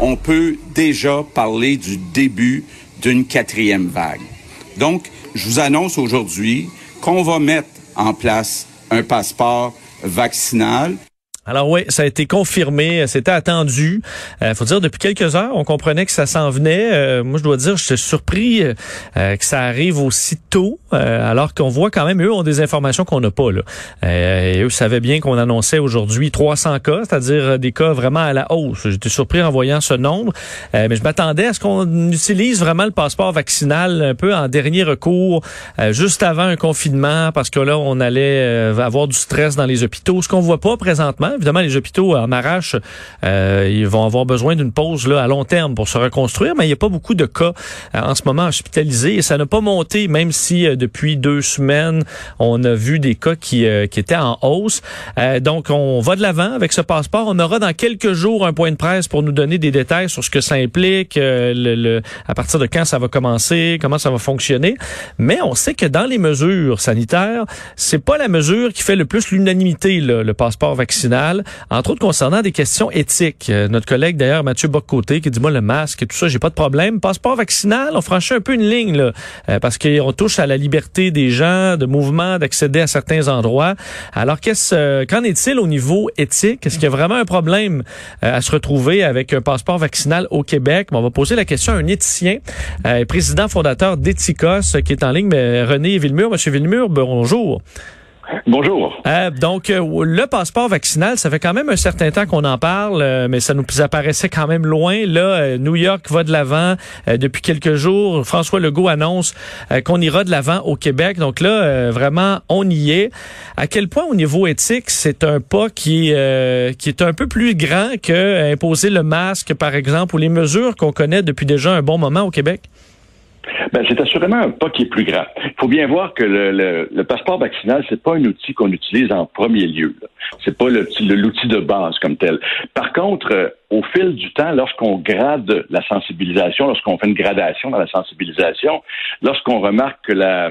on peut déjà parler du début d'une quatrième vague. Donc, je vous annonce aujourd'hui qu'on va mettre en place un passeport vaccinal. Alors oui, ça a été confirmé, c'était attendu. Euh, faut dire depuis quelques heures, on comprenait que ça s'en venait. Euh, moi, je dois dire, j'étais surpris euh, que ça arrive aussi tôt, alors qu'on voit quand même eux ont des informations qu'on n'a pas là. Et eux savaient bien qu'on annonçait aujourd'hui 300 cas, c'est-à-dire des cas vraiment à la hausse. J'étais surpris en voyant ce nombre, mais je m'attendais à ce qu'on utilise vraiment le passeport vaccinal un peu en dernier recours, juste avant un confinement, parce que là, on allait avoir du stress dans les hôpitaux, ce qu'on voit pas présentement évidemment, les hôpitaux en arrache, euh, ils vont avoir besoin d'une pause là, à long terme pour se reconstruire, mais il n'y a pas beaucoup de cas euh, en ce moment hospitalisés et ça n'a pas monté, même si euh, depuis deux semaines, on a vu des cas qui, qui étaient en hausse. donc, on va de l'avant avec ce passeport. On aura dans quelques jours un point de presse pour nous donner des détails sur ce que ça implique, le, à partir de quand ça va commencer, comment ça va fonctionner. Mais on sait que dans les mesures sanitaires, c'est pas la mesure qui fait le plus l'unanimité, le passeport vaccinal entre autres concernant des questions éthiques. Euh, notre collègue d'ailleurs Mathieu Boccoté qui dit moi le masque et tout ça, j'ai pas de problème. Passeport vaccinal, on franchit un peu une ligne là, euh, parce qu'on touche à la liberté des gens, de mouvement, d'accéder à certains endroits. Alors qu'est-ce euh, qu'en est-il au niveau éthique? Est-ce qu'il y a vraiment un problème à se retrouver avec un passeport vaccinal au Québec? On va poser la question à un éthicien, président fondateur d'Ethicos qui est en ligne, mais René Villemur. Monsieur Villemur, bonjour. Bonjour. Euh, donc, euh, le passeport vaccinal, ça fait quand même un certain temps qu'on en parle, euh, mais ça nous apparaissait quand même loin. Là, New York va de l'avant depuis quelques jours. François Legault annonce qu'on ira de l'avant au Québec. Donc là, vraiment, on y est. À quel point, au niveau éthique, c'est un pas qui, qui est un peu plus grand que imposer le masque, par exemple, ou les mesures qu'on connaît depuis déjà un bon moment au Québec? Ben, c'est assurément un pas qui est plus grand. Il faut bien voir que le, le, passeport vaccinal, c'est pas un outil qu'on utilise en premier lieu. C'est pas l'outil de base comme tel. Par contre, euh, au fil du temps, lorsqu'on grade la sensibilisation, lorsqu'on fait une gradation dans la sensibilisation, lorsqu'on remarque que la,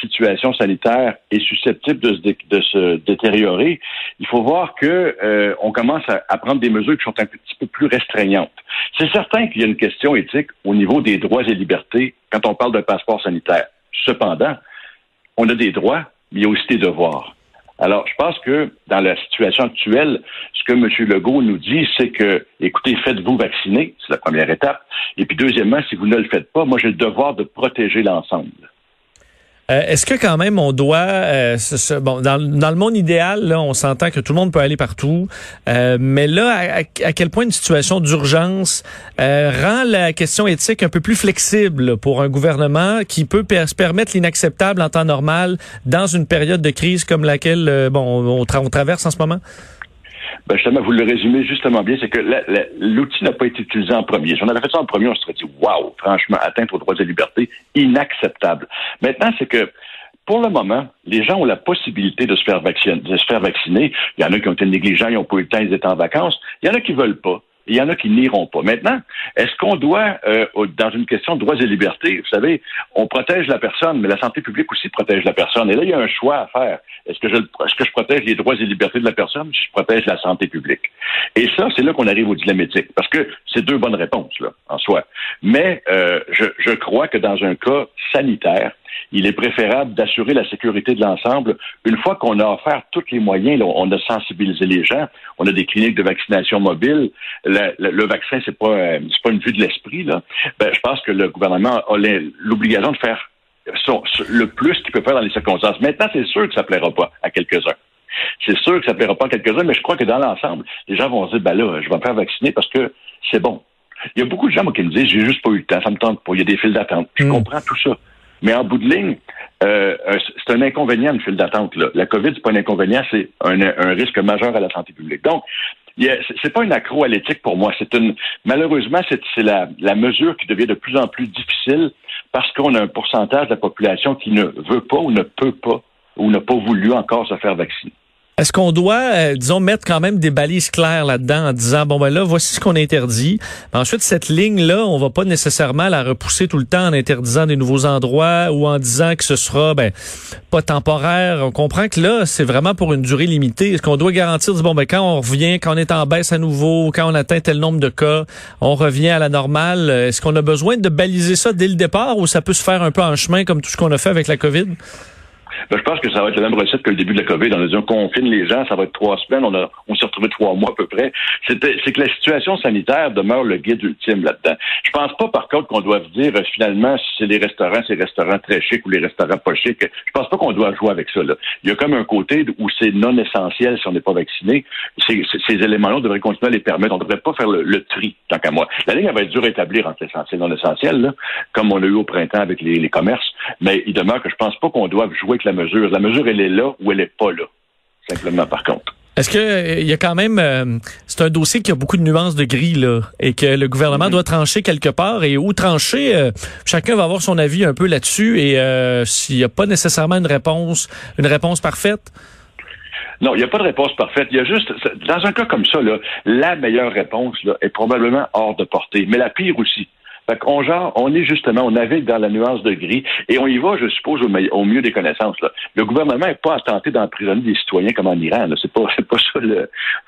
situation sanitaire est susceptible de se, de détériorer, il faut voir que euh, on commence à, à, prendre des mesures qui sont un petit peu plus restreignantes. C'est certain qu'il y a une question éthique au niveau des droits et libertés quand on parle d'un passeport sanitaire. Cependant, on a des droits, mais il y a aussi des devoirs. Alors, je pense que dans la situation actuelle, ce que M. Legault nous dit, c'est que, écoutez, faites-vous vacciner, c'est la première étape. Et puis, deuxièmement, si vous ne le faites pas, moi, j'ai le devoir de protéger l'ensemble. Euh, est-ce que quand même on doit, euh, bon, dans, le monde idéal, là, on s'entend que tout le monde peut aller partout, euh, mais là, à, quel point une situation d'urgence rend la question éthique un peu plus flexible pour un gouvernement qui peut se permettre l'inacceptable en temps normal dans une période de crise comme laquelle, bon, on traverse en ce moment? Ben justement, vous le résumez justement bien, c'est que l'outil n'a pas été utilisé en premier. Si on avait fait ça en premier, on se serait dit, waouh, franchement, atteinte aux droits et libertés, inacceptable. Maintenant, c'est que pour le moment, les gens ont la possibilité de se faire vacciner. De se faire vacciner. Il y en a qui ont été négligents, ils n'ont pas eu le temps, ils étaient en vacances. Il y en a qui veulent pas. Il y en a qui n'iront pas. Maintenant, est-ce qu'on doit, euh, dans une question de droits et libertés, vous savez, on protège la personne, mais la santé publique aussi protège la personne. Et là, il y a un choix à faire. Est-ce que je, est-ce que je protège les droits et libertés de la personne, je protège la santé publique? Et ça, c'est là qu'on arrive au dilemme éthique, parce que c'est deux bonnes réponses, là, en soi. Mais euh, je, je crois que dans un cas sanitaire, il est préférable d'assurer la sécurité de l'ensemble. Une fois qu'on a offert tous les moyens, on a sensibilisé les gens, on a des cliniques de vaccination mobile, le, le, vaccin, c'est pas, euh, c'est pas une vue de l'esprit, là. Ben, je pense que le gouvernement a l'obligation de faire le plus qu'il peut faire dans les circonstances. Maintenant, c'est sûr que ça plaira pas à quelques-uns. C'est sûr que ça plaira pas à quelques-uns, mais je crois que dans l'ensemble, les gens vont se dire, ben là, je vais me faire vacciner parce que c'est bon. Il y a beaucoup de gens qui me disent, j'ai juste pas eu le temps, ça me tente pas, il y a des files d'attente. Je mm. comprends tout ça. Mais en bout de ligne, euh, c'est un inconvénient, une file d'attente. La COVID, c'est pas un inconvénient, c'est un, risque majeur à la santé publique. Donc, c'est pas une accro à l'éthique pour moi. C'est une malheureusement, c'est la mesure qui devient de plus en plus difficile parce qu'on a un pourcentage de la population qui ne veut pas ou ne peut pas ou n'a pas voulu encore se faire vacciner. Est-ce qu'on doit, euh, disons, mettre quand même des balises claires là-dedans en disant, bon, ben là, voici ce qu'on interdit. ensuite, cette ligne-là, on va pas nécessairement la repousser tout le temps en interdisant des nouveaux endroits ou en disant que ce sera, ben, pas temporaire. On comprend que là, c'est vraiment pour une durée limitée. Est-ce qu'on doit garantir, bon, ben, quand on revient, quand on est en baisse à nouveau, quand on atteint tel nombre de cas, on revient à la normale? Est-ce qu'on a besoin de baliser ça dès le départ ou ça peut se faire un peu en chemin comme tout ce qu'on a fait avec la COVID? Ben, je pense que ça va être la même recette que le début de la COVID. On a dit on confine les gens, ça va être trois semaines, on, a, on s'est retrouvé trois mois à peu près. C'est que la situation sanitaire demeure le guide ultime là-dedans. Je pense pas par contre qu'on doit dire euh, finalement si c'est les restaurants, c'est les restaurants très chics ou les restaurants pas chics. Je pense pas qu'on doit jouer avec ça. Là. Il y a comme un côté où c'est non essentiel si on n'est pas vacciné. ces éléments-là, on devrait continuer à les permettre. On devrait pas faire le, tri, tant qu'à moi. La ligne elle va être dure à établir entre l'essentiel et non essentiel, comme on a eu au printemps avec les commerces. Mais il demeure que je pense pas qu'on doive jouer avec la mesure. La mesure, elle est là ou elle n'est pas là. Simplement, par contre. Est-ce que euh, il y a quand même euh, c'est un dossier qui a beaucoup de nuances de gris là et que le gouvernement mm-hmm. doit trancher quelque part et où trancher euh, chacun va avoir son avis un peu là-dessus et s'il n'y a pas nécessairement une réponse une réponse parfaite? Non, il n'y a pas de réponse parfaite. Il y a juste, dans un cas comme ça, là, la meilleure réponse là, est probablement hors de portée, mais la pire aussi. Fait qu'on on est justement, on navigue dans la nuance de gris et on y va, je suppose, au, mieux des connaissances. Le gouvernement n'est pas à tenter d'emprisonner des citoyens comme en Iran. C'est pas, pas ça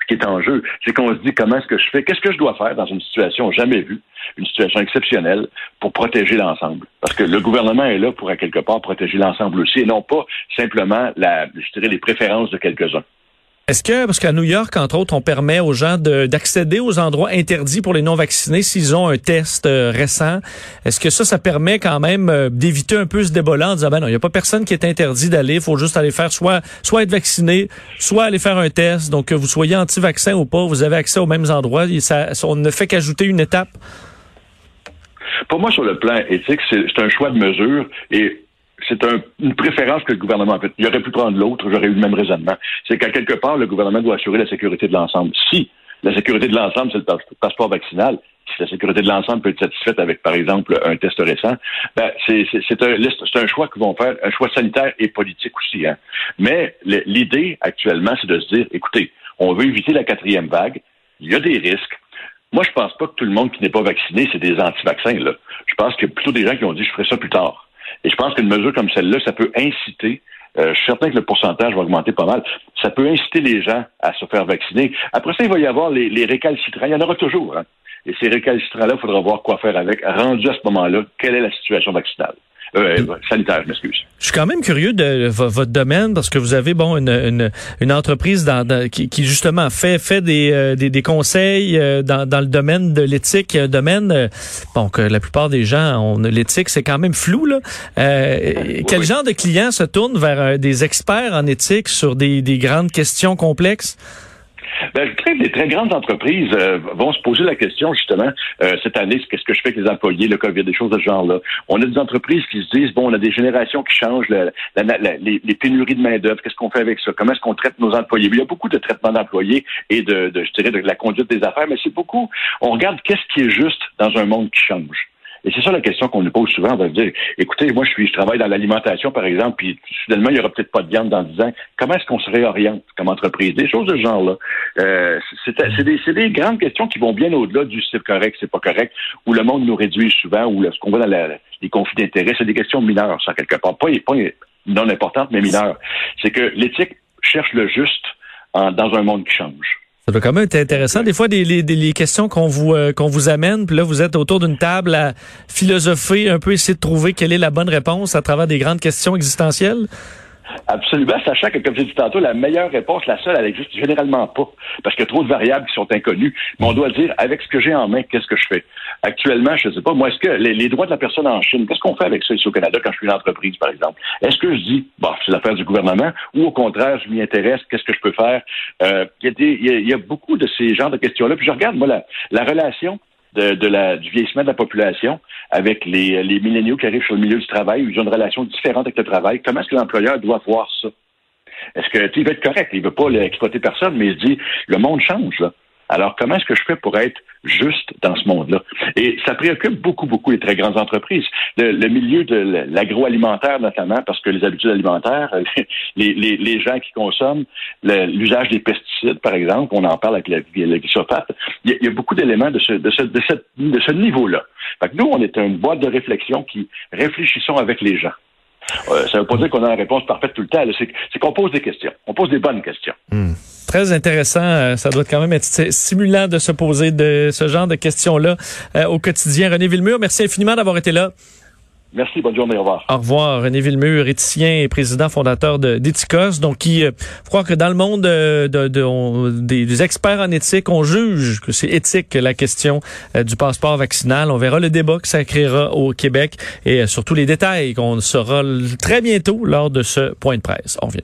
qui est en jeu. C'est qu'on se dit comment est-ce que je fais, qu'est-ce que je dois faire dans une situation jamais vue, une situation exceptionnelle pour protéger l'ensemble? Parce que le gouvernement est là pour à quelque part protéger l'ensemble aussi et non pas simplement les préférences de quelques-uns. Est-ce que, parce qu'à New York, entre autres, on permet aux gens d'accéder aux endroits interdits pour les non-vaccinés s'ils ont un test euh, récent, est-ce que ça, ça permet quand même euh, d'éviter un peu ce débat-là en disant, ben non, il n'y a pas personne qui est interdit d'aller, il faut juste aller faire soit, soit être vacciné, soit aller faire un test. Donc, que vous soyez anti-vaccin ou pas, vous avez accès aux mêmes endroits. ça, on ne fait qu'ajouter une étape. Pour moi, sur le plan éthique, c'est un choix de mesure et c'est une préférence que le gouvernement a faite. Il aurait pu prendre l'autre, j'aurais eu le même raisonnement. C'est qu'à quelque part, le gouvernement doit assurer la sécurité de l'ensemble. Si la sécurité de l'ensemble, c'est le passeport vaccinal, si la sécurité de l'ensemble peut être satisfaite avec, par exemple, un test récent, ben, c'est un, un, choix qu'ils vont faire, un choix sanitaire et politique aussi. Hein. Mais l'idée actuellement, c'est de se dire, écoutez, on veut éviter la quatrième vague, il y a des risques. Moi, je pense pas que tout le monde qui n'est pas vacciné, c'est des anti-vaccins. Je pense qu'il y a plutôt des gens qui ont dit, je ferai ça plus tard. Et je pense qu'une mesure comme celle-là, ça peut inciter euh, je suis certain que le pourcentage va augmenter pas mal. Ça peut inciter les gens à se faire vacciner. Après ça, il va y avoir les, les récalcitrants. Il y en aura toujours. Hein. Et ces récalcitrants-là, il faudra voir quoi faire avec. Rendu à ce moment-là, quelle est la situation vaccinale? Euh, sanitaire, je m'excuse. Je suis quand même curieux de votre domaine parce que vous avez bon une, une, une entreprise dans, qui, qui, justement fait fait des, euh, des, des, conseils euh, dans, dans le domaine de l'éthique, domaine bon que la plupart des gens ont l'éthique c'est quand même flou là. quel genre de clients se tournent vers des experts en éthique sur des, des grandes questions complexes? Ben, les très grandes entreprises euh, vont se poser la question, justement, euh, cette année, qu'est-ce que je fais avec les employés, le COVID, des choses de ce genre-là. On a des entreprises qui se disent, bon, on a des générations qui changent, les, pénuries de main-d'œuvre, qu'est-ce qu'on fait avec ça? Comment est-ce qu'on traite nos employés? il y a beaucoup de traitements d'employés et de, de, je dirais, de la conduite des affaires, mais c'est beaucoup, on regarde qu'est-ce qui est juste dans un monde qui change. Et c'est ça la question qu'on nous pose souvent. On va dire, écoutez, moi, je suis, je travaille dans l'alimentation, par exemple, puis soudainement, il y aura peut-être pas de viande dans 10 ans. Comment est-ce qu'on se réoriente comme entreprise? Des choses de ce genre-là. Euh, c'est des, des, grandes questions qui vont bien au-delà du c'est correct, c'est pas correct, où le monde nous réduit souvent, ou ce qu'on voit dans les conflits d'intérêts, c'est des questions mineures, ça, quelque part. Pas, pas non importantes, mais mineures. C'est que l'éthique cherche le juste dans un monde qui change. Ça doit quand même être intéressant. Des fois, des, les, questions qu'on vous euh, qu'on vous amène, puis là, vous êtes autour d'une table à philosopher, un peu essayer de trouver quelle est la bonne réponse à travers des grandes questions existentielles. Absolument, sachant que, comme j'ai dit tantôt, la meilleure réponse, la seule, elle existe généralement pas, parce qu'il y a trop de variables qui sont inconnues. Mais on doit dire, avec ce que j'ai en main, qu'est-ce que je fais? Actuellement, je ne sais pas, moi, est-ce que les, droits de la personne en Chine, qu'est-ce qu'on fait avec ça ici au Canada quand je suis une entreprise, par exemple? Est-ce que je dis, bah, c'est l'affaire du gouvernement, ou au contraire, je m'y intéresse, qu'est-ce que je peux faire? Euh, il y, a beaucoup de ces genres de questions-là. Puis je regarde, moi, la relation de, la, du vieillissement de la population avec les, les milléniaux qui arrivent sur le milieu du travail, où ils ont une relation différente avec le travail. Comment est-ce que l'employeur doit voir ça? Est-ce que il veut être correct, il veut pas exploiter personne, mais il dit le monde change. Là. Alors, comment est-ce que je fais pour être juste dans ce monde-là? Et ça préoccupe beaucoup, beaucoup les très grandes entreprises. Le, milieu de l'agroalimentaire, notamment, parce que les habitudes alimentaires, les, les, les gens qui consomment, l'usage des pesticides, par exemple, on en parle avec la, la glyphosate, il, y, a beaucoup d'éléments de ce, de ce, de ce niveau-là. Fait que nous, on est une boîte de réflexion qui réfléchissons avec les gens. Euh, ça ne veut pas dire qu'on a la réponse parfaite tout le temps. C'est qu'on pose des questions. On pose des bonnes questions. Hmm. Très intéressant. Euh, ça doit quand même être stimulant de se poser de ce genre de questions-là euh, au quotidien. René Villemur, merci infiniment d'avoir été là. Merci, bonne journée, au revoir. Au revoir. René Villemur, éthicien et président fondateur d'Ethicos, donc qui, euh, je crois que dans le monde euh, de, des, experts en éthique, on juge que c'est éthique la question euh, du passeport vaccinal. On verra le débat que ça créera au Québec et surtout les détails qu'on saura très bientôt lors de ce point de presse. On revient.